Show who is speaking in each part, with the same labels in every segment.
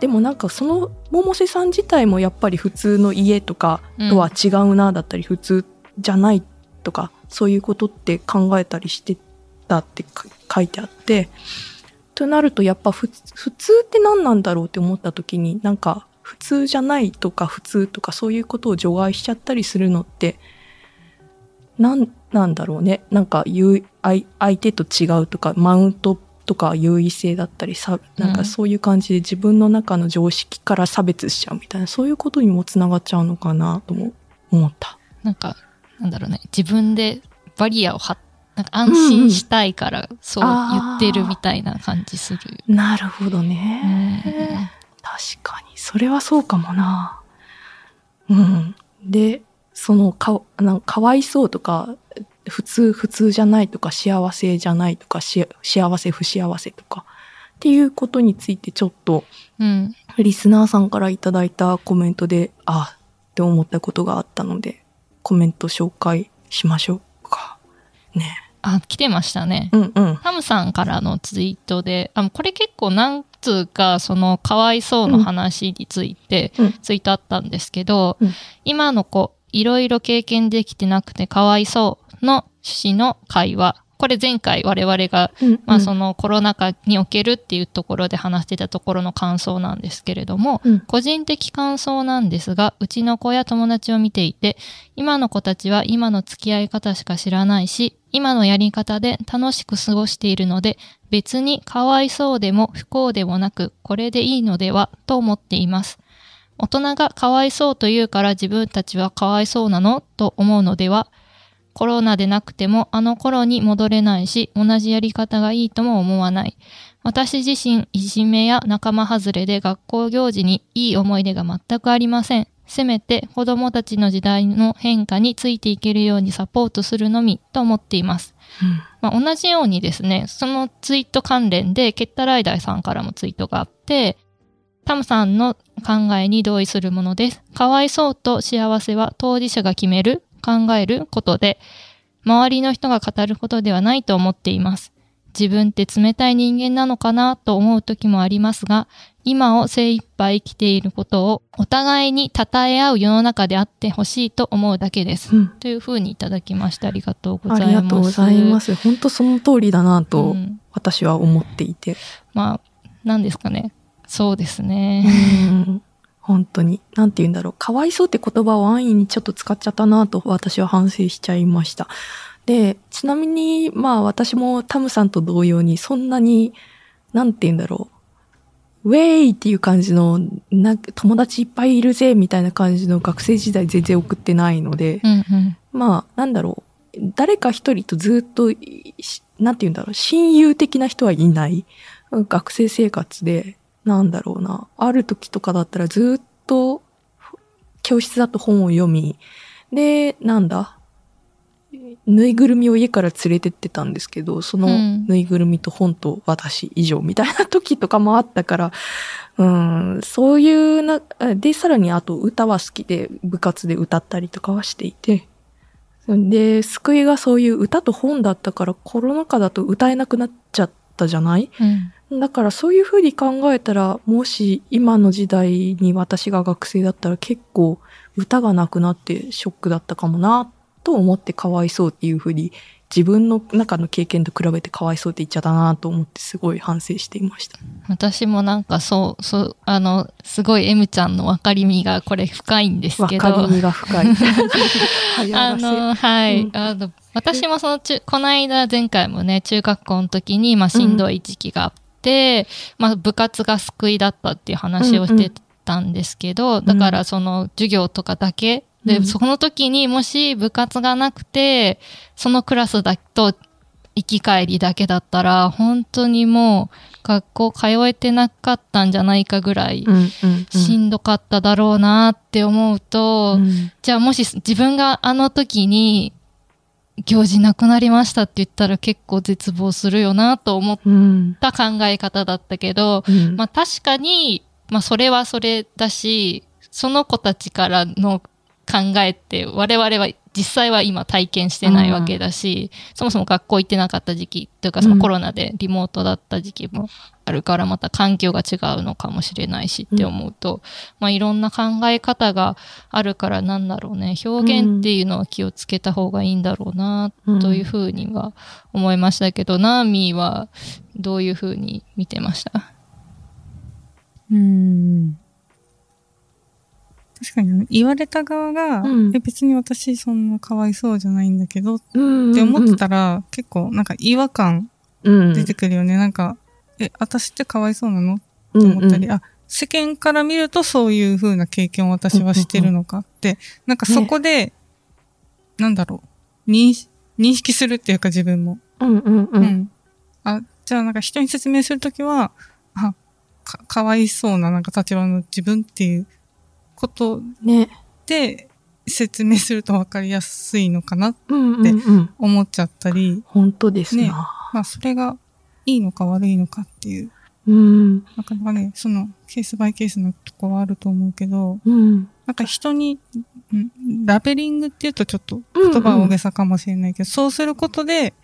Speaker 1: でもなんかその百瀬さん自体もやっぱり普通の家とかとは違うなだったり、普通じゃないとかそういうことって考えたりしてたって書いてあってとなるとやっぱ普普通って何なんだろうって思った時になんか普通じゃないとか普通とかそういうことを除外しちゃったりするのってなんなんだろうね。なんか相相手と違うとかマウントとか優位性だったりさなんかそういう感じで自分の中の常識から差別しちゃうみたいなそういうことにもつながっちゃうのかなとも思った。
Speaker 2: なんか、なんだろうね、自分でバリアを張っなんか安心したいから、そう言ってるみたいな感じする。
Speaker 1: なるほどね。確かに。それはそうかもな。うん。で、そのか、なんかわいそうとか、普通、普通じゃないとか、幸せじゃないとか、し幸せ、不幸せとか、っていうことについてちょっと、
Speaker 2: うん。
Speaker 1: リスナーさんからいただいたコメントで、あって思ったことがあったので、コメント紹介しましょうか。ね。
Speaker 2: あ、来てましたね。
Speaker 1: うんうん。
Speaker 2: タムさんからのツイートで、あこれ結構なんつうか、そのかわいそうの話について
Speaker 1: うん
Speaker 2: ツイートあったんですけど、
Speaker 1: うん
Speaker 2: 今の子、いろいろ経験できてなくてかわいそうの趣旨の会話。これ前回我々が、
Speaker 1: うん
Speaker 2: まあそのコロナ禍におけるっていうところで話してたところの感想なんですけれども、
Speaker 1: うん
Speaker 2: 個人的感想なんですが、うちの子や友達を見ていて、今の子たちは今の付き合い方しか知らないし、今のやり方で楽しく過ごしているので、別にかわいそうでも不幸でもなく、これでいいのではと思っています。大人がかわいそうと言うから自分たちはかわいそうなのと思うのでは、コロナでなくてもあの頃に戻れないし、同じやり方がいいとも思わない。私自身、いじめや仲間外れで学校行事にいい思い出が全くありません。せめて子供たちの時代の変化についていけるようにサポートするのみと思っています。まあ、同じようにですね、そのツイート関連で、ケッタライダーさんからもツイートがあって、タムさんの考えに同意するものです。かわいそうと幸せは当事者が決める、考えることで、周りの人が語ることではないと思っています。自分って冷たい人間なのかなと思う時もありますが、今を精一杯生きていることをお互いに称え合う世の中であってほしいと思うだけです。
Speaker 1: うん
Speaker 2: というふうにいただきましてありがとうご
Speaker 1: あ
Speaker 2: ざいます。
Speaker 1: りがとうございます。本当その通りだなと
Speaker 2: うん
Speaker 1: 私は思っていて。
Speaker 2: まあ、なんですかね。そうですね。
Speaker 1: うん本当に。なんて言うんだろう。かわいそうって言葉を安易にちょっと使っちゃったなと私は反省しちゃいました。で、ちなみに、まあ私もタムさんと同様にそんなに、なんて言うんだろう。ウェイっていう感じの、な友達いっぱいいるぜみたいな感じの学生時代全然送ってないので、
Speaker 2: うんうん。
Speaker 1: まあ、なんだろう。誰か一人とずっとなんて言うんだろう。親友的な人はいない。うん学生生活で、なんだろうな。ある時とかだったらずっと、教室だと本を読み、で、なんだ？ぬいぐるみを家から連れてってたんですけど、その
Speaker 2: うん
Speaker 1: ぬいぐるみと本と私以上みたいな時とかもあったから、うん、そういうな、で、さらにあと歌は好きで部活で歌ったりとかはしていて、で、救いがそういう歌と本だったからコロナ禍だと歌えなくなっちゃったじゃない？
Speaker 2: うん。
Speaker 1: だからそういうふうに考えたら、もし今の時代に私が学生だったら結構歌がなくなってショックだったかもな、と思ってかわいそうっていうふうに自分の中の経験と比べてかわいそうって言っちゃったなと思ってすごい反省していました。
Speaker 2: 私もなんかそう、そう、あの、すごい M ちゃんの分かりみがこれ深いんです
Speaker 1: わ
Speaker 2: けど。
Speaker 1: かりみが深い。
Speaker 2: あの、はい。
Speaker 1: うん
Speaker 2: あの、私もその中、この間前回もね、中学校の時に、まあ、しんどい時期があって、まあ、部活が救いだったっていう話をしてたんですけど、だからその授業とかだけ、で、
Speaker 1: うん。
Speaker 2: その時にもし部活がなくて、そのクラスだと、行き帰りだけだったら、本当にもう学校通えてなかったんじゃないかぐらい
Speaker 1: うんうん。
Speaker 2: しんどかっただろうなって思うと、
Speaker 1: うん。
Speaker 2: じゃあもし自分があの時に行事なくなりましたって言ったら結構絶望するよなと思っ
Speaker 1: うん
Speaker 2: た考え方だったけど、
Speaker 1: うん。
Speaker 2: まあ確かに、まあそれはそれだし、その子たちからの考えって我々は実際は今体験してないわけだし、そもそも学校行ってなかった時期というかそのコロナでリモートだった時期もあるからまた環境が違うのかもしれないしって思うと、まあいろんな考え方があるからなんだろうね、表現っていうのは気をつけた方がいいんだろうなというふうには思いましたけど、ナーミーはどういうふうに見てました？
Speaker 3: うん。確かに、言われた側が、
Speaker 1: うん。
Speaker 3: え別に私そんなかわいそうじゃないんだけどっ
Speaker 1: うん
Speaker 3: て思ってたら、結構なんか違和感
Speaker 1: うん。
Speaker 3: 出てくるよね。なんか、え、私ってかわいそうなの？って
Speaker 1: うん。
Speaker 3: 思ったり、あ、世間から見るとそういう風な経験を私はしてるのか？って、なんかそこで、なんだろう、認識するっていうか自分も。
Speaker 1: うんうんう
Speaker 3: うん。ん。あ、じゃあなんか人に説明するときは、あ、か、かわいそうななんか立場の自分っていうこと
Speaker 1: ね。
Speaker 3: で説明するとわかりやすいのかな
Speaker 1: うんうんうん。
Speaker 3: 思っちゃったり、
Speaker 1: 本当です
Speaker 3: ね。
Speaker 1: な
Speaker 3: まあそれがいいのか悪いのかっていう、
Speaker 1: うん。
Speaker 3: なかなかね、そのケースバイケースのとこはあると思うけど、
Speaker 1: うん。
Speaker 3: なんか人に、んラベリングって言うとちょっと言葉は大げさかもしれないけど、そうすることで、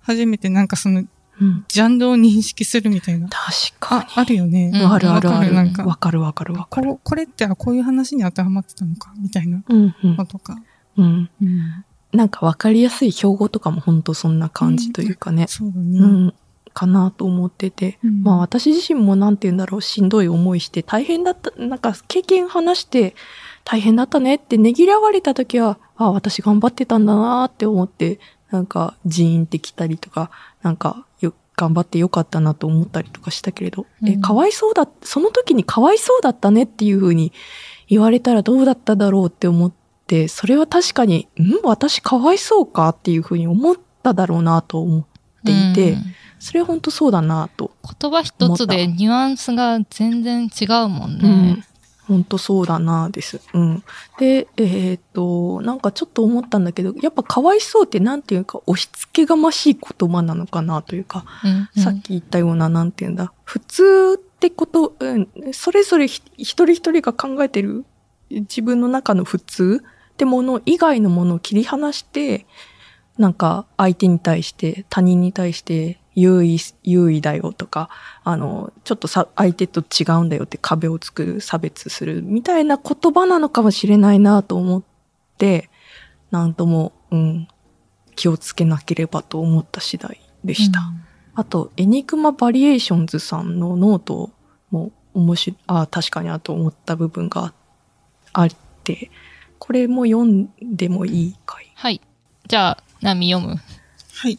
Speaker 3: 初めてなんかその
Speaker 1: うん。
Speaker 3: ジャンルを認識するみたいな。
Speaker 1: 確か
Speaker 3: あ、あるよね。
Speaker 2: うん。
Speaker 1: にあるあるある。
Speaker 3: わかなんか
Speaker 1: わかるわかるわかる。
Speaker 3: ここれってあこういう話に当てはまってたのか、みたいな
Speaker 1: うんうん。
Speaker 3: のとか。
Speaker 1: うん。
Speaker 3: うん。
Speaker 1: なんかわかりやすい標語とかも本当そんな感じというかね。
Speaker 3: そうだ
Speaker 1: う
Speaker 3: ね。
Speaker 1: んかなと思ってて。
Speaker 3: うん。
Speaker 1: まあ私自身もなんて言うんだろうしんどい思いして大変だったなんか経験話して大変だったねってねぎらわれた時はあ私頑張ってたんだなって思ってなんかジーンってきたりとかなんかよ頑張ってよかったなと思ったりとかしたけれど、え
Speaker 2: うん。
Speaker 1: かわいそうだその時にかわいそうだったねっていう風に言われたらどうだっただろうって思ってそれは確かにん私かわいそうかっていう風に思っただろうなと思っていて、
Speaker 2: うん
Speaker 1: それは本当そうだなと
Speaker 2: 言葉一つでニュアンスが全然違うもん
Speaker 1: うん
Speaker 2: ね。。
Speaker 1: 本当そうだなです。うん。で、えーっと、なんかちょっと思ったんだけど、やっぱかわいそうってなんていうか押し付けがましい言葉なのかなというか、
Speaker 2: うんうん
Speaker 1: さっき言ったような、なんていうんだ、普通ってこと、うん、それぞれひ一人一人が考えてる自分の中の普通ってもの以外のものを切り離して、なんか相手に対して、他人に対して優位、優位だよとか、あの、ちょっとさ、相手と違うんだよって壁を作る、差別するみたいな言葉なのかもしれないなと思って、なんとも、うん、気をつけなければと思った次第でした。あと、エニグマバリエーションズさんのノートも面白い、ああ、確かになと思った部分があって、これも読んでもいいかい？
Speaker 2: はい。じゃあ、ナミ読む。
Speaker 3: はい。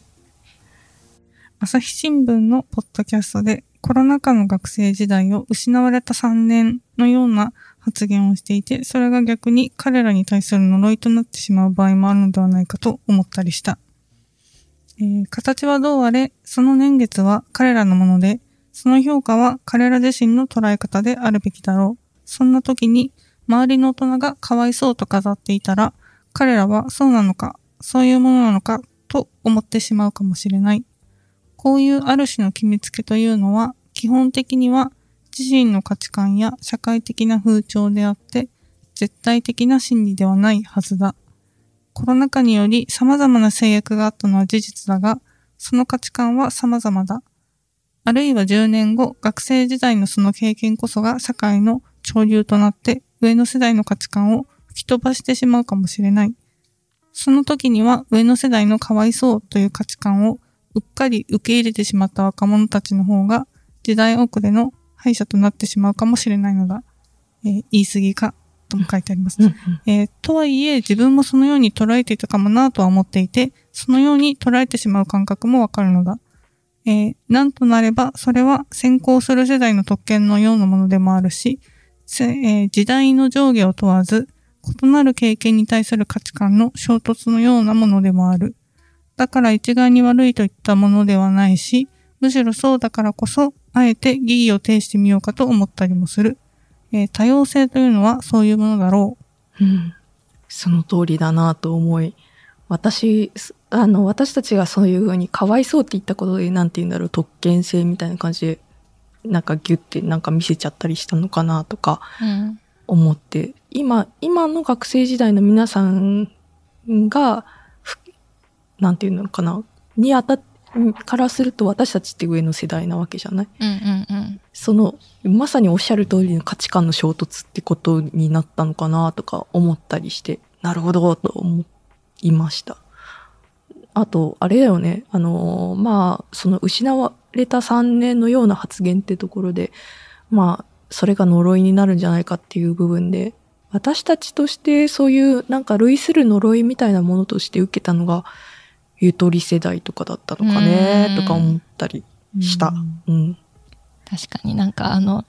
Speaker 3: 朝日新聞のポッドキャストでコロナ禍の学生時代を失われた3年のような発言をしていて、それが逆に彼らに対する呪いとなってしまう場合もあるのではないかと思ったりした。えー形はどうあれ、その年月は彼らのもので、その評価は彼ら自身の捉え方であるべきだろう。そんな時に、周りの大人がかわいそうと飾っていたら、彼らはそうなのか、そういうものなのか、と思ってしまうかもしれない。こういうある種の決めつけというのは、基本的には自身の価値観や社会的な風潮であって、絶対的な真理ではないはずだ。コロナ禍により様々な制約があったのは事実だが、その価値観は様々だ。あるいは10年後、学生時代のその経験こそが社会の潮流となって、上の世代の価値観を吹き飛ばしてしまうかもしれない。その時には上の世代のかわいそうという価値観をうっかり受け入れてしまった若者たちの方が時代遅れの敗者となってしまうかもしれないのだ。えー言い過ぎかとも書いてあります。えーとはいえ自分もそのように捉えていたかもなとは思っていて、そのように捉えてしまう感覚もわかるのだ。えーなんとなればそれは先行する世代の特権のようなものでもあるし、せえー時代の上下を問わず、異なる経験に対する価値観の衝突のようなものでもある。だから一概に悪いといったものではないし、むしろそうだからこそ、あえて疑義を呈してみようかと思ったりもする。えー多様性というのはそういうものだろ
Speaker 1: うん。その通りだなと思い、私、すあの、私たちがそういうふうにかわいそうって言ったことで、なんて言うんだろう、特権性みたいな感じで、なんかギュッてなんか見せちゃったりしたのかなとか
Speaker 2: うん。
Speaker 1: 思って、今、今の学生時代の皆さんが、ふなんていうのかな、にあたっからすると私たちって上の世代なわけじゃない？
Speaker 2: うんうんうん。
Speaker 1: その、まさにおっしゃる通りの価値観の衝突ってことになったのかなとか思ったりして、なるほどと思いました。あと、あれだよね、あの、まあ、その失われた3年のような発言ってところで、まあ、それが呪いになるんじゃないかっていう部分で、私たちとしてそういうなんか類する呪いみたいなものとして受けたのが、ゆとり世代とかだったのかね、とか思ったり
Speaker 3: う。
Speaker 1: した。
Speaker 3: うん
Speaker 1: うん
Speaker 2: 確かになんかあの、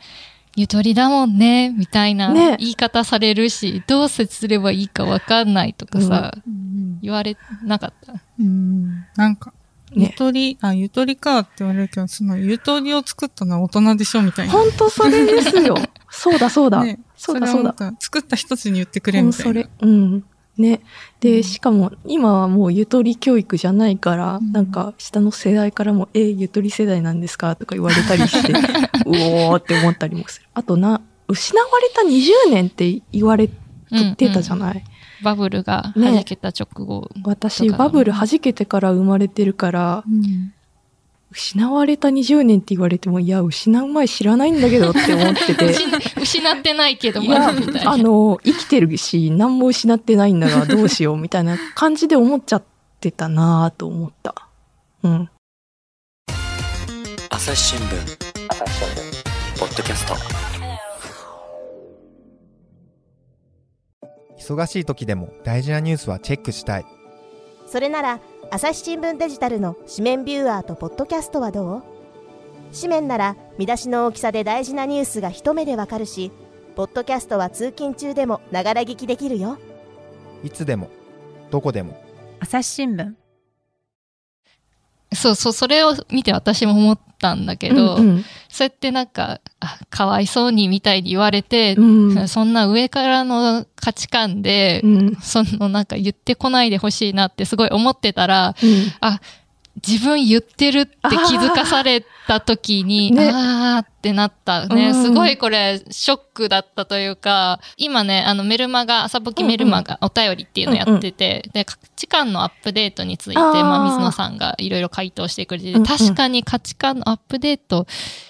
Speaker 2: ゆとりだもんね、みたいな
Speaker 1: ね
Speaker 2: 言い方されるし、どう接すればいいかわかんないとかさ、
Speaker 3: うん
Speaker 2: 言われなかった。
Speaker 3: うんなんか、ゆ
Speaker 1: ね
Speaker 3: とり、あ、ゆとりかって言われるけど、そのゆとりを作ったのは大人でしょみたいな。
Speaker 1: 本当それですよ。そうだそうだ。
Speaker 3: ね
Speaker 1: そうだそうだ
Speaker 3: 作った人たちに言ってくれみたいな。
Speaker 1: うんそれ。うん。ね。で、
Speaker 3: うん
Speaker 1: しかも今はもうゆとり教育じゃないから、
Speaker 3: うん
Speaker 1: なんか下の世代からも、え、ゆとり世代なんですかとか言われたりして、うおーって思ったりもする。あとな、失われた20年って言われてたじゃ
Speaker 2: い、
Speaker 1: ない、
Speaker 2: バブルが
Speaker 1: ね
Speaker 2: 弾けた直後。
Speaker 1: 私、
Speaker 2: とか
Speaker 1: バブル弾けてから生まれてるから、
Speaker 3: うん
Speaker 1: 失われた20年って言われても、いや、失う前知らないんだけどって思ってて。
Speaker 2: 失 失ってないけど、
Speaker 1: いや
Speaker 2: まだみたいな。
Speaker 1: あの、生きてるし、何も失ってないんだがどうしようみたいな感じで思っちゃってたなぁと思った。うん。
Speaker 4: 朝日新聞ポッドキャスト
Speaker 5: 忙しい時でも大事なニュースはチェックしたい
Speaker 6: それなら朝日新聞デジタルの紙面ビューアーとポッドキャストはどう？紙面なら見出しの大きさで大事なニュースが一目でわかるしポッドキャストは通勤中でもながら聞きできるよ。
Speaker 5: いつでもどこでも。
Speaker 7: 朝日新聞。
Speaker 2: そうそう、それを見て私も思ったんだけど、
Speaker 1: うん
Speaker 2: そうやってなんか、あ、かわいそうにみたいに言われて、
Speaker 1: うん。う ん
Speaker 2: そんな上からの価値観で、
Speaker 1: うん。
Speaker 2: そのなんか言ってこないでほしいなってすごい思ってたら、
Speaker 1: うん
Speaker 2: あ、自分言ってるって気づかされた時に、
Speaker 1: ね。
Speaker 2: あーってなった。ね、
Speaker 1: うん。
Speaker 2: すごいこれ、ショックだったというか、今ね、あのメルマガ、朝ぼきメルマガ、お便りっていうのやってて、で、価値観のアップデートについて、まあ、水野さんがいろいろ回答してくれてて、
Speaker 1: うんうん。
Speaker 2: 確かに価値観のアップデート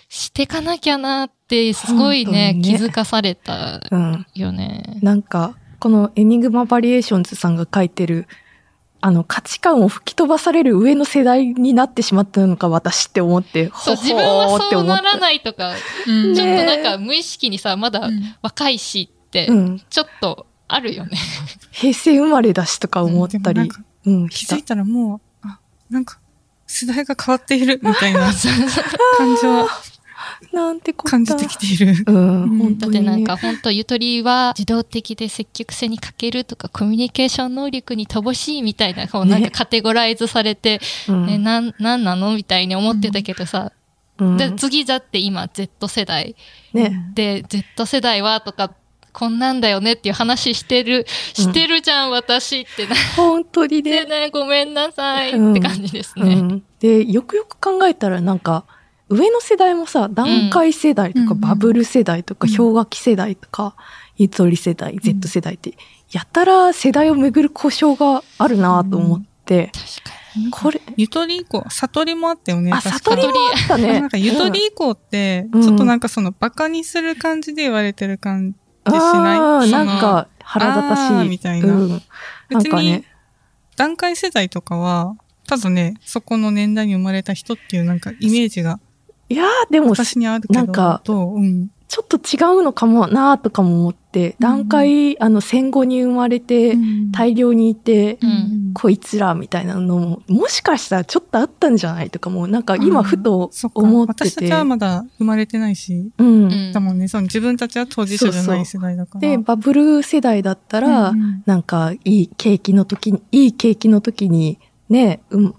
Speaker 2: してかなきゃなって、すごいね、
Speaker 1: ね。
Speaker 2: 気づかされた
Speaker 1: うん。
Speaker 2: よね。
Speaker 1: なんか、このエニグマバリエーションズさんが書いてる、あの、価値観を吹き飛ばされる上の世代になってしまったのか、私って思って、
Speaker 2: そう、
Speaker 1: ほ
Speaker 2: 自分はそうならないとか、
Speaker 3: うん。
Speaker 2: ちょっと
Speaker 1: ね
Speaker 2: なんか無意識にさ、まだ若いしって、
Speaker 1: うん。
Speaker 2: ちょっとあるよね。
Speaker 1: 平成生まれだしとか思ったり。
Speaker 3: でもなんか、
Speaker 1: うん、
Speaker 3: 気づい。たらもう、あ、なんか、世代が変わっているみたいな 感じは
Speaker 1: なんてこった。
Speaker 3: 感じてきている。
Speaker 1: うん、
Speaker 3: うん
Speaker 2: だ
Speaker 1: 本当に、ね。
Speaker 2: ってなんか本当ゆとりは自動的で積極性に欠けるとかコミュニケーション能力に乏しいみたいな、こうなんか
Speaker 1: ね
Speaker 2: カテゴライズされて、
Speaker 1: うん
Speaker 2: え、なん、なんなのみたいに思ってたけどさ、
Speaker 1: うん
Speaker 2: で、次だって今 Z 世代
Speaker 1: ね。
Speaker 2: で、Z 世代はとか、こんなんだよねっていう話してる、してるじゃん、私ってな。
Speaker 1: 本当に
Speaker 2: で
Speaker 1: ね。
Speaker 2: ね、ごめんなさい
Speaker 1: うん
Speaker 2: って感じですね。
Speaker 1: うん。で、よくよく考えたらなんか、上の世代もさ、段階世代とか、
Speaker 3: うん
Speaker 1: バブル世代とか、
Speaker 3: うん。
Speaker 1: 氷河期世代とか、ゆとり世代、Z 世代って、やたら世代をめぐる故障があるなと思って、
Speaker 2: 確か
Speaker 1: これ、
Speaker 3: ゆとり以降、悟りもあったよね。
Speaker 1: あ、悟りもあったね。
Speaker 3: なんかゆとり以降って、
Speaker 1: うん。
Speaker 3: ちょっとなんかそのバカにする感じで言われてる感じしない、
Speaker 1: なんか腹立たしい。
Speaker 3: みたいな。
Speaker 1: うん。なんかね。
Speaker 3: 段階世代とかは、ただね、そこの年代に生まれた人っていうなんかイメージが
Speaker 1: いやーでも、
Speaker 3: 私にあるけど、
Speaker 1: なんか
Speaker 3: どう？うん。
Speaker 1: ちょっと違うのかもなとかも思って、段階、あの、戦後に生まれて、大量にいて、
Speaker 2: うん。
Speaker 1: こいつらみたいなのも、もしかしたらちょっとあったんじゃないとかも、なんか今ふと思ってて。
Speaker 3: 私たちはまだ生まれてないし、
Speaker 1: うん。
Speaker 2: うん。
Speaker 3: だもんね、その自分たちは当事者じゃない世代だから。
Speaker 1: で、バブル世代だったら、
Speaker 3: うんうん。
Speaker 1: なんか、いい景気の時に、いい景気の時に、ね、うん、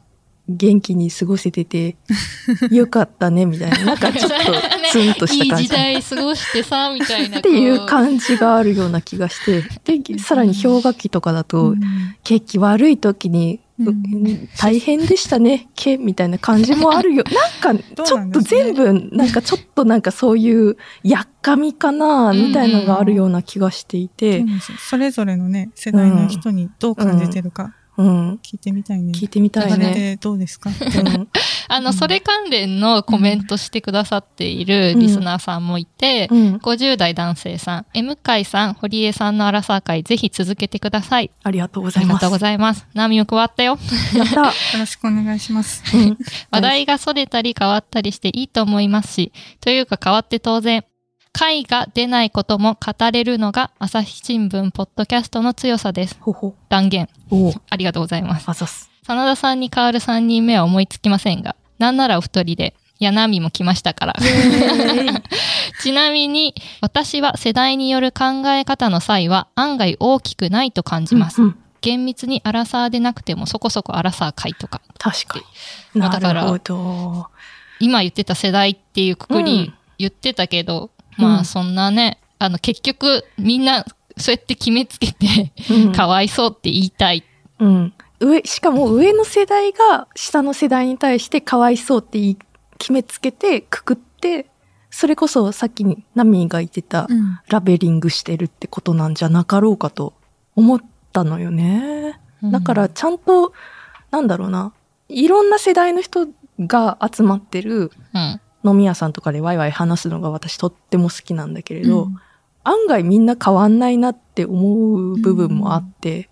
Speaker 1: 元気に過ごせてて、よかったね、みたいな。なんかちょっと ツンとし
Speaker 2: いい
Speaker 1: た感じ。
Speaker 2: 時代過ごしてさ、みたいな。
Speaker 1: っていう
Speaker 2: こ
Speaker 1: 感じがあるような気がして。で、さらに氷河期とかだと、景気悪い時に、
Speaker 3: うん
Speaker 1: う大変でしたね、けみたいな感じもあるよ。なんか、ちょっと全部、なんかちょっとなんかそういう、やっかみかな、みたいのがあるような気がしていて、
Speaker 3: なんですよそれぞれのね、世代の人にどう感じてるか
Speaker 1: うん、
Speaker 3: 聞いてみたいね。
Speaker 1: 聞いてみたいね。
Speaker 3: でどうですか？
Speaker 1: うん
Speaker 2: あの、それ関連のコメントしてくださっているリスナーさんもいて、
Speaker 1: うん、
Speaker 2: 50代男性さん、M 会さん、堀江さんのアラサー会、ぜひ続けてください。
Speaker 1: ありがとうご
Speaker 2: あ
Speaker 1: ざいます。
Speaker 2: りがとうございます。ナミも加わったよ。
Speaker 1: やった。
Speaker 3: よろしくお願いします。
Speaker 1: うん
Speaker 2: 話題がそれたり変わったりしていいと思いますし、というか変わって当然。会が出ないことも語れるのが朝日新聞ポッドキャストの強さです。
Speaker 1: ほほ。
Speaker 2: 断言。ありがとうございます。
Speaker 1: あす。
Speaker 2: 真田さんに代わる3人目は思いつきませんが、なんならお一人で、いや、ナミも来ましたから。ちなみに、私は世代による考え方の際は案外大きくないと感じます。
Speaker 1: うんうん
Speaker 2: 厳密にアラサーでなくてもそこそこアラサー会とか。
Speaker 1: 確かに。な
Speaker 2: まあだから
Speaker 1: るほど。
Speaker 2: 今言ってた世代っていうくく
Speaker 1: うん
Speaker 2: り言ってたけど、
Speaker 1: うん
Speaker 2: まあそんなね、あの結局みんなそうやって決めつけて、
Speaker 1: うん
Speaker 2: かわいそうって言いたい。
Speaker 1: うん。上、しかも上の世代が下の世代に対してかわいそうって決めつけてくくって、それこそさっきにナミーが言ってた
Speaker 3: うん。
Speaker 1: ラベリングしてるってことなんじゃなかろうかと思ったのよね。だからちゃんと、なんだろうな、いろんな世代の人が集まってる
Speaker 2: うん、
Speaker 1: 飲み屋さんとかでワイワイ話すのが私とっても好きなんだけれど、
Speaker 3: うん。
Speaker 1: 案外みんな変わんないなって思う部分もあって、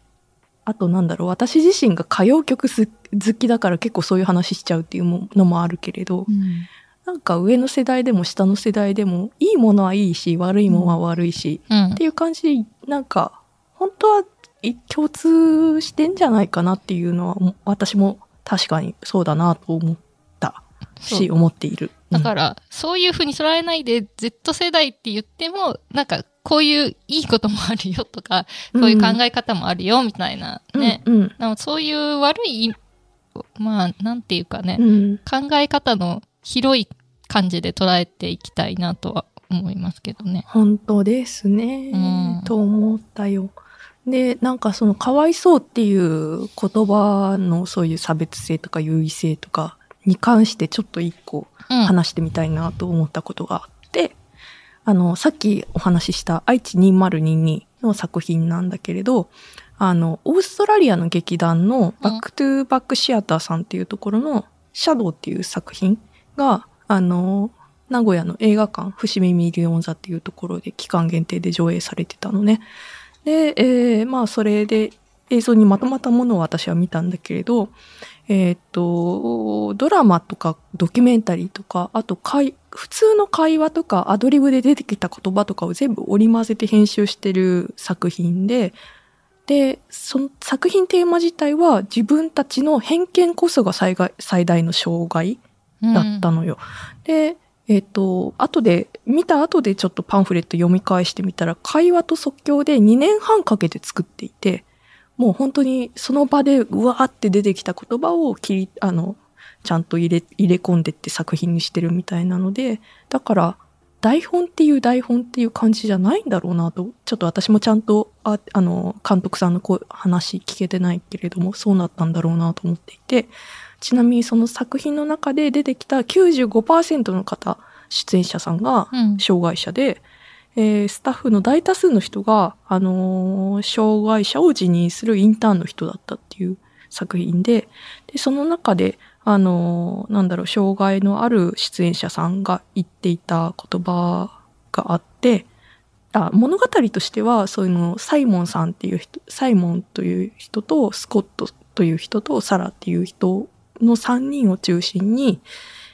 Speaker 1: あとなんだろう、私自身が歌謡曲す好きだから結構そういう話しちゃうっていうものもあるけれど、
Speaker 3: うん。
Speaker 1: なんか上の世代でも下の世代でも、いいものはいいし、悪いものは悪いし、
Speaker 2: うん。
Speaker 1: っていう感じで、なんか、本当はい共通してんじゃないかなっていうのは、私も確かにそうだなと思ったし、思っている。
Speaker 2: だから、そういうふうに捉えないで、Z 世代って言っても、なんか、こういういいこともあるよとか、
Speaker 1: うん
Speaker 2: こういう考え方もあるよ、みたいなね。
Speaker 1: うん、うん
Speaker 2: そういう悪い、まあ、なんていうかね、
Speaker 1: うん
Speaker 2: 考え方の広い感じで捉えていきたいなとは思いますけどね。
Speaker 1: 本当ですね、
Speaker 2: うん
Speaker 1: と思ったよ。で、なんかそのかわいそうっていう言葉のそういう差別性とか優位性とかに関してちょっと一個
Speaker 2: うん。
Speaker 1: 話してみたいなと思ったことがあって、あの、さっきお話しした愛知2022の作品なんだけれど、あの、オーストラリアの劇団のバックトゥーバックシアターさんっていうところのシャドウっていう作品が、あの、名古屋の映画館、伏見ミリオン座っていうところで期間限定で上映されてたのね。で、えーまあそれで映像にまとまったものを私は見たんだけれど、えーっと、ドラマとかドキュメンタリーとか、あと会、普通の会話とかアドリブで出てきた言葉とかを全部織り交ぜて編集してる作品で、で、その作品テーマ自体は自分たちの偏見こそが最大最大の障害だったのよ。で、えっ、と、後で、見た後でちょっとパンフレット読み返してみたら、会話と即興で2年半かけて作っていて、もう本当にその場でうわーって出てきた言葉を切り、あの、ちゃんと入れ、入れ込んでって作品にしてるみたいなので、だから、台本っていう台本っていう感じじゃないんだろうなと、ちょっと私もちゃんと、ああの、監督さんのこう話聞けてないけれども、そうなったんだろうなと思っていて、ちなみにその作品の中で出てきた95%の方、出演者さんが
Speaker 2: うん。
Speaker 1: 障害者で、えースタッフの大多数の人が、あの障害者を辞任するインターンの人だったっていう作品で、で、その中で、あのなんだろう、障害のある出演者さんが言っていた言葉があって、あ物語としては、そういうの、サイモンさんっていう人、サイモンという人と、スコットという人と、サラっていう人の3人を中心に、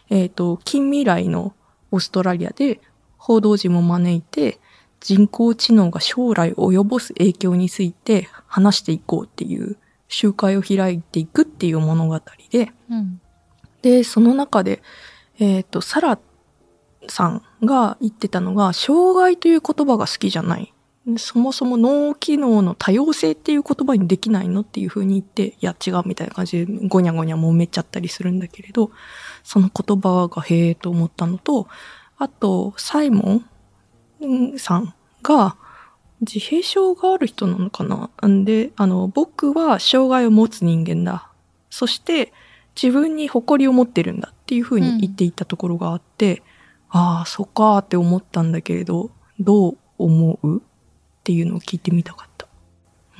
Speaker 1: えっ、と、近未来のオーストラリアで報道陣も招いて、人工知能が将来及ぼす影響について話していこうっていう集会を開いていくっていう物語で、
Speaker 2: うん。
Speaker 1: で、その中で、えっ、と、サラさんが言ってたのが、障害という言葉が好きじゃない。そもそも脳機能の多様性っていう言葉にできないのっていうふうに言って、いや違うみたいな感じでゴニャゴニャ揉めちゃったりするんだけれど、その言葉がへえと思ったのと、あと、サイモンさんが、自閉症がある人なのかな？んで、あの、僕は障害を持つ人間だ。そして、自分に誇りを持ってるんだっていうふうに言っていたところがあって、ああ、そっかーって思ったんだけれど、どう思う？っていうのを聞いてみたかった。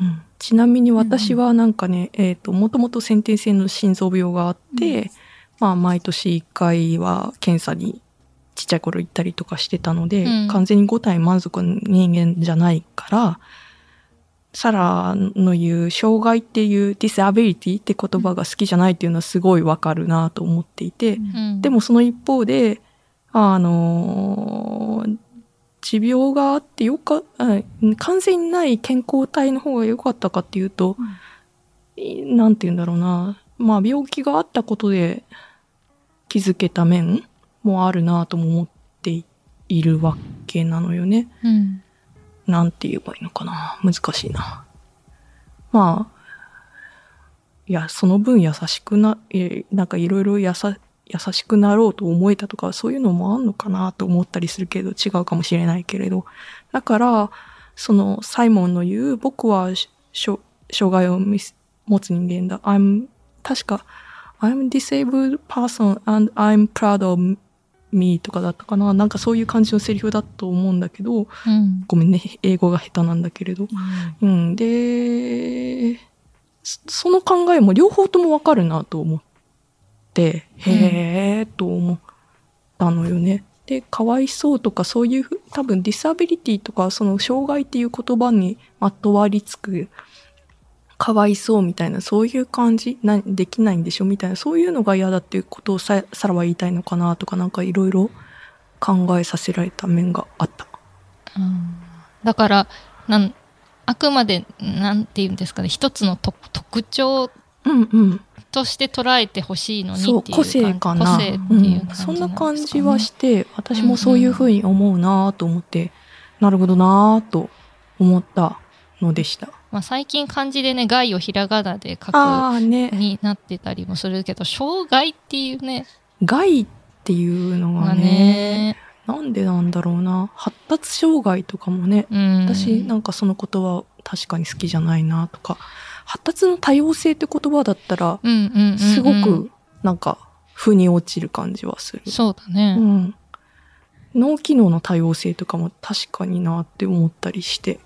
Speaker 1: うん、ちなみに私はなんかね、えっ、と、もともと先天性の心臓病があって、まあ、毎年1回は検査にちっちゃい頃行ったりとかしてたので、
Speaker 2: うん。
Speaker 1: 完全に5体満足の人間じゃないから、サラの言う障害っていう disability って言葉が好きじゃないっていうのはすごいわかるなと思っていて、
Speaker 2: うん。
Speaker 1: でもその一方で、あのー持病があってよか、あ完全にない健康体の方が良かったかっていうと、いなんて言うんだろうな。まあ病気があったことで気づけた面もあるなとも思っているわけなのよね。
Speaker 2: うん
Speaker 1: なんて言えばいいのかな。難しいな。まあ、いや、その分優しくな、えなんかいろいろ優優しくなろうと思えたとか、そういうのもあんのかなと思ったりするけど、違うかもしれないけれど。だから、その、サイモンの言う、僕は障害を持つ人間だ。I'm, 確か、I'm disabled person and I'm proud of me とかだったかな。なんかそういう感じのセリフだと思うんだけど、
Speaker 2: うん
Speaker 1: ごめんね、英語が下手なんだけれど。うん、で、そその考えも両方ともわかるなと思って、へーと思ったのよね。で、かわいそうとかそういうふ、多分ディサビリティとかその障害っていう言葉にまとわりつく、かわいそうみたいな、そういう感じ？な、できないんでしょ？みたいな、そういうのが嫌だっていうことをさ、さらは言いたいのかなとか、なんかいろいろ考えさせられた面があった。
Speaker 2: だから、なん、あくまで、なんて言うんですかね、一つの特特徴
Speaker 1: うんうん。
Speaker 2: として捉えてほしいのにっていう
Speaker 1: 個性かな。
Speaker 2: 個性っていう感じ
Speaker 1: うんそんな感
Speaker 2: ね
Speaker 1: じはして、私もそういうふうに思うなと思って、なるほどなと思ったのでした。
Speaker 2: まあ、最近漢字でね、害をひらがなで書く
Speaker 1: ね、
Speaker 2: になってたりもするけど、障害っていうね、
Speaker 1: 害っていうの
Speaker 2: まあ
Speaker 1: がね、
Speaker 2: ね、
Speaker 1: なんでなんだろうな。発達障害とかもね、
Speaker 2: うん。
Speaker 1: 私なんかその言葉確かに好きじゃないなとか、発達の多様性って言葉だったら、
Speaker 2: うんうんうんうん
Speaker 1: すごくなんか腑に落ちる感じはする。
Speaker 2: そうだね。
Speaker 1: うん。脳機能の多様性とかも確かになって思ったりして、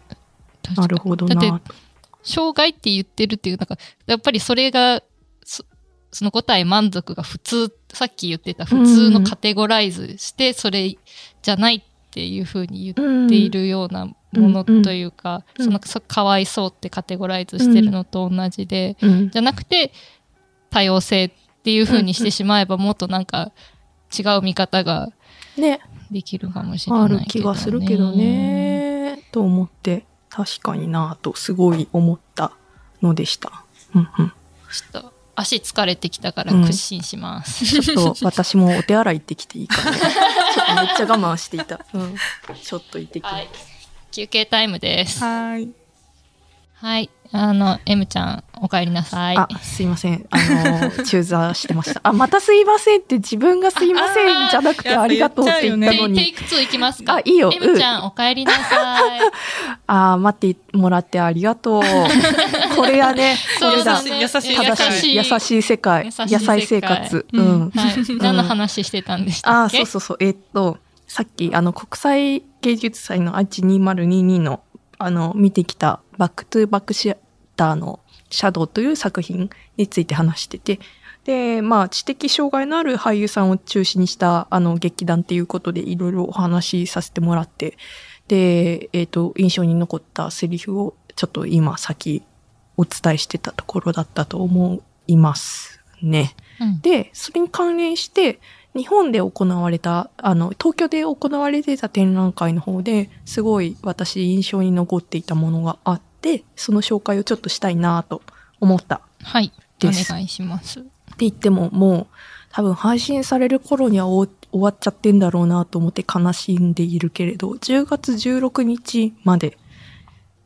Speaker 1: なるほど
Speaker 2: だって。障害って言ってるっていう、なんか、やっぱりそれが、そその答え満足が普通、さっき言ってた普通のカテゴライズして、それじゃないっていうふうに言っているようなものというか、
Speaker 1: うん
Speaker 2: そのそかわいそうってカテゴライズしてるのと同じで、
Speaker 1: うん。
Speaker 2: じゃなくて、多様性っていうふうにしてしまえば、もっとなんか違う見方が
Speaker 1: ね、
Speaker 2: できるかもしれないね。
Speaker 1: ある気がするけど。ね、と思って、確かになとすごい思ったのでした。うんうん。
Speaker 2: ちょっと足疲れてきたから
Speaker 1: うん
Speaker 2: 屈伸します。
Speaker 1: ちょっと私もお手洗い行ってきていいかな。ちょっとめっちゃ我慢していた。うん。ちょっと行ってきます。
Speaker 2: はい。休憩タイムです。
Speaker 3: はーい。
Speaker 2: はい。あの、M ちゃん、お帰りなさい。
Speaker 1: あ、すいません。あの、中座してました。あ、またすいませんって自分がすいませんじゃなくて
Speaker 3: あ
Speaker 1: りがとうって言った
Speaker 2: テイ
Speaker 1: のに。
Speaker 2: テイク2いきますか
Speaker 1: あいいよ
Speaker 2: M ちゃん、お帰りなさい。
Speaker 1: あー待ってもらってありがとう。これやね、これだ。
Speaker 3: 優しい
Speaker 1: 正しい、優しい世界。
Speaker 2: 優しい世界
Speaker 1: 野菜生活。
Speaker 3: う
Speaker 1: うん。
Speaker 2: 何の話してたんでした
Speaker 1: ああ、
Speaker 2: っけ
Speaker 1: そうそうそう。えっと、さっき、あの、国際芸術祭の愛知2022の、あの、見てきた、バックトゥーバックシアターのシャドウという作品について話してて、で、まあ、知的障害のある俳優さんを中心にした、あの、劇団っていうことでいろいろお話しさせてもらって、で、えっ、と、印象に残ったセリフを、ちょっと今、先、お伝えしてたところだったと思いますね。
Speaker 2: うん。
Speaker 1: で、それに関連して、日本で行われた、あの、東京で行われてた展覧会の方ですごい私印象に残っていたものがあって、その紹介をちょっとしたいなと思った。
Speaker 2: はい。お願いします。
Speaker 1: って言ってももう多分配信される頃には終終わっちゃってんだろうなと思って悲しんでいるけれど、10月16日まで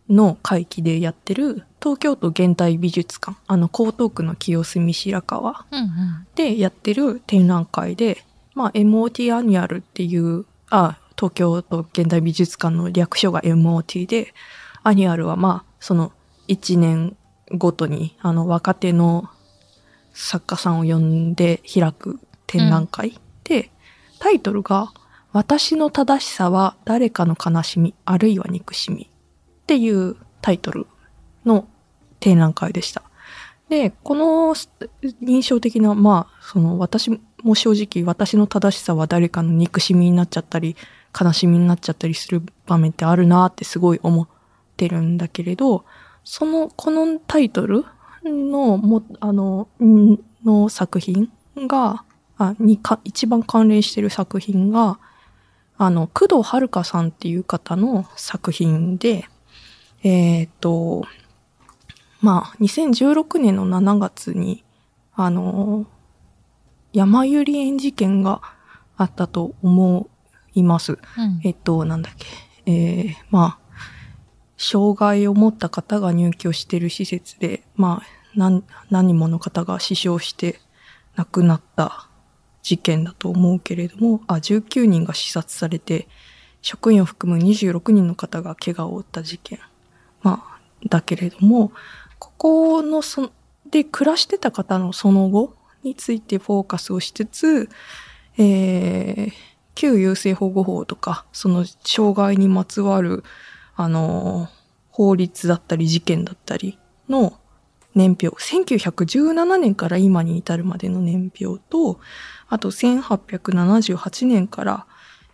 Speaker 1: の会期でやってる東京都現代美術館、あの江東区の清澄白河
Speaker 2: うんうん。
Speaker 1: でやってる展覧会で、まあ MOT アニュアルっていう、あ、東京都現代美術館の略称が MOT で、アニュアルはまあ、その1年ごとに、あの若手の作家さんを呼んで開く展覧会。で、タイトルが、私の正しさは誰かの悲しみ、あるいは憎しみっていうタイトルの展覧会でした。で、この印象的な、まあ、その私も正直私の正しさは誰かの憎しみになっちゃったり、悲しみになっちゃったりする場面ってあるなってすごい思ってるんだけれど、その、このタイトルの、も、あの、の作品が、あ、にか、一番関連してる作品が、あの、工藤遥さんっていう方の作品で、えっ、と、まあ、2016年の7月に、あの、山ゆり園事件があったと思います。
Speaker 2: うん
Speaker 1: えっと、なんだっけ。えー、まあ、障害を持った方が入居している施設で、まあ、何、何人もの方が死傷して亡くなった事件だと思うけれども、あ、19人が刺殺されて、職員を含む26人の方が怪我を負った事件。まあ、だけれども、ここのそ、で暮らしてた方のその後についてフォーカスをしつつ、えー、旧優生保護法とか、その障害にまつわる、あの、法律だったり事件だったりの年表、1917年から今に至るまでの年表と、あと1878年から、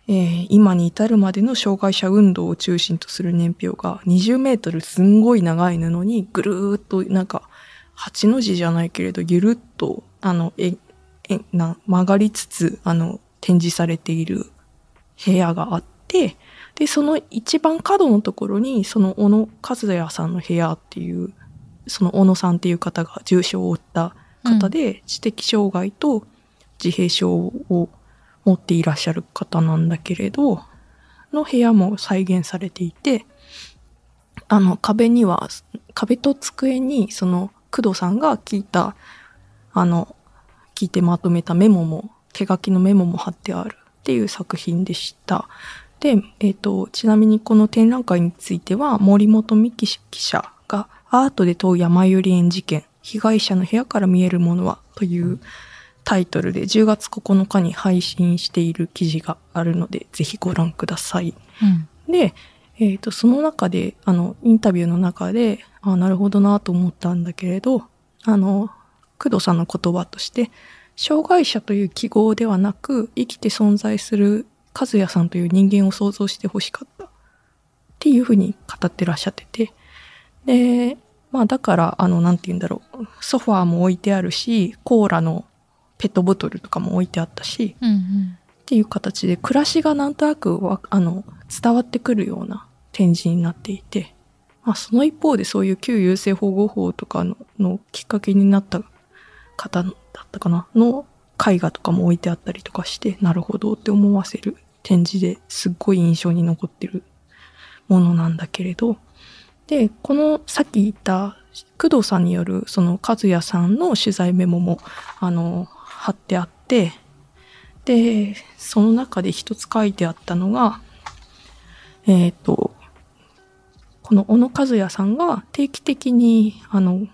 Speaker 1: えー今に至るまでの障害者運動を中心とする年表が20メートルすんごい長い布にぐるーっとなんか8の字じゃないけれどゆるっとあのええな曲がりつつあの展示されている部屋があってでその一番角のところにその小野和也さんの部屋っていうその小野さんっていう方が重傷を負った方で、知的障害と自閉症を持っていらっしゃる方なんだけれど、の部屋も再現されていて、あの壁には、壁と机にその工藤さんが聞いた、あの、聞いてまとめたメモも、手書きのメモも貼ってあるっていう作品でした。で、えっ、と、ちなみにこの展覧会については、森本美希記者が、アートで問う山ゆり園事件、被害者の部屋から見えるものは、というタイトルで10月9日に配信している記事があるので、ぜひご覧ください。
Speaker 2: うん。
Speaker 1: で、えっ、と、その中で、あの、インタビューの中で、あなるほどなと思ったんだけれど、あの、工藤さんの言葉として、障害者という記号ではなく、生きて存在する和也さんという人間を想像してほしかった。っていうふうに語ってらっしゃってて。で、まあだから、あの、なんて言うんだろう。ソファーも置いてあるし、コーラのペットボトルとかも置いてあったし、
Speaker 2: うんうん。
Speaker 1: っていう形で暮らしがなんとなくわあの伝わってくるような展示になっていて、まあ、その一方でそういう旧優生保護法とかののきっかけになった方だったかなの絵画とかも置いてあったりとかしてなるほどって思わせる展示ですっごい印象に残ってるものなんだけれどでこのさっき言った工藤さんによるその和也さんの取材メモもあの貼ってあってで、その中で一つ書いてあったのが、えっ、と、この小野和也さんが定期的に、あの、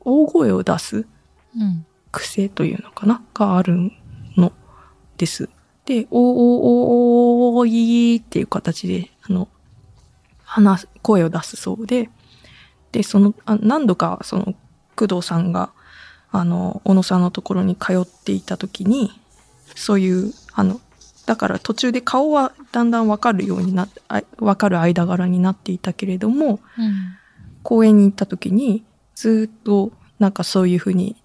Speaker 1: 大声を出す
Speaker 2: うん。
Speaker 1: 癖というのかながあるのです。で、おーおーおーおーいーっていう形で、あの、話す、声を出すそうで、で、その、あ何度か、その、工藤さんが、あの、小野さんのところに通っていた時に、そういう、あの、だから途中で顔はだんだんわかるようになって、あわかる間柄になっていたけれども、
Speaker 2: うん。
Speaker 1: 公園に行った時にずっとなんかそういうふうに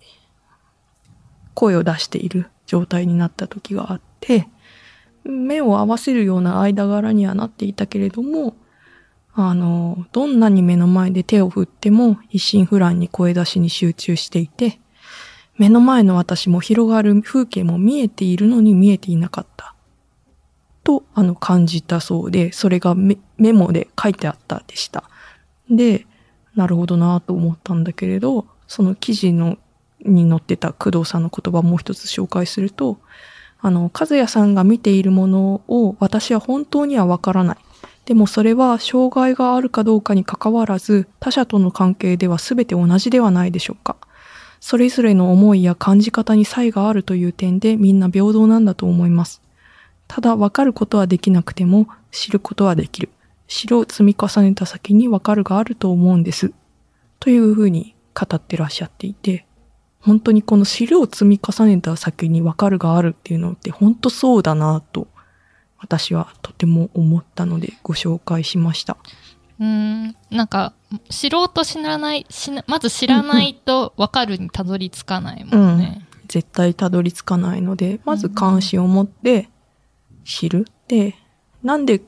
Speaker 1: 声を出している状態になった時があって目を合わせるような間柄にはなっていたけれどもあのどんなに目の前で手を振っても一心不乱に声出しに集中していて目の前の私も広がる風景も見えているのに見えていなかったとあの感じたそうでそれがメモで書いてあったでした。で、なるほどなと思ったんだけれど、その記事のに載ってた工藤さんの言葉をもう一つ紹介すると、あの、和也さんが見ているものを私は本当にはわからない。でもそれは障害があるかどうかに関わらず他者との関係では全て同じではないでしょうか。それぞれの思いや感じ方に差異があるという点でみんな平等なんだと思います。ただ分かることはできなくても知ることはできる。知るを積み重ねた先に分かるがあると思うんです。というふうに語ってらっしゃっていて、本当にこの知るを積み重ねた先に分かるがあるっていうのって本当そうだなと私はとても思ったのでご紹介しました。
Speaker 2: うんなんか知ろうと知らないしなまず知らないと分かるにたどり着かないもんね。
Speaker 1: うん、絶対たどり着かないのでまず関心を持って知る。でなんで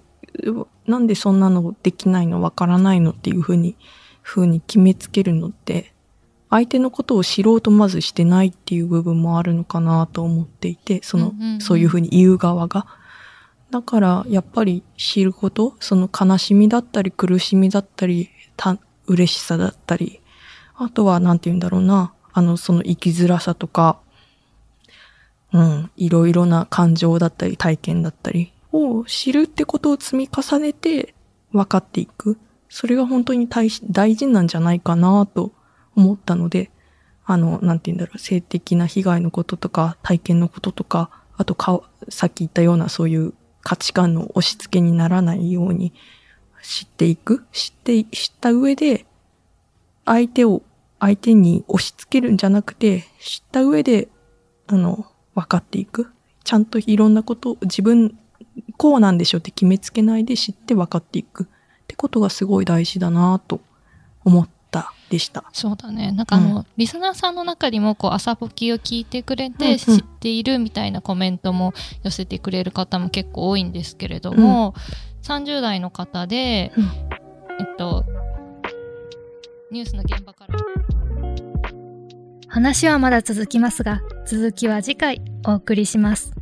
Speaker 1: なんでそんなのできないの分からないのっていうふうにふうに決めつけるのって相手のことを知ろうとまずしてないっていう部分もあるのかなと思っていてその、
Speaker 2: うんうんうん
Speaker 1: そういうふうに言う側が。だからやっぱり知ることその悲しみだったり苦しみだったりた嬉しさだったりあとはなんて言うんだろうなあのその生きづらさとかうんいろいろな感情だったり体験だったりを知るってことを積み重ねて分かっていく。それが本当に大大事なんじゃないかなと思ったのであのなんて言うんだろう性的な被害のこととか体験のこととかあとかさっき言ったようなそういう価値観の押し付けにならないように知っていく知って、知った上で、相手を、相手に押し付けるんじゃなくて、知った上で、あの、分かっていく。ちゃんといろんなことを自分、こうなんでしょうって決めつけないで知って分かっていく。ってことがすごい大事だなと思ったでした。
Speaker 2: そうだね。なんかあの、
Speaker 1: う
Speaker 2: リスナーさんの中にもこう朝ポキを聞いてくれ
Speaker 1: うんうん。
Speaker 2: て知っているみたいなコメントも寄せてくれる方も結構多いんですけれども、30代の方で、
Speaker 1: うん。
Speaker 2: えっとニュースの現場から。
Speaker 7: 話はまだ続きますが、続きは次回お送りします。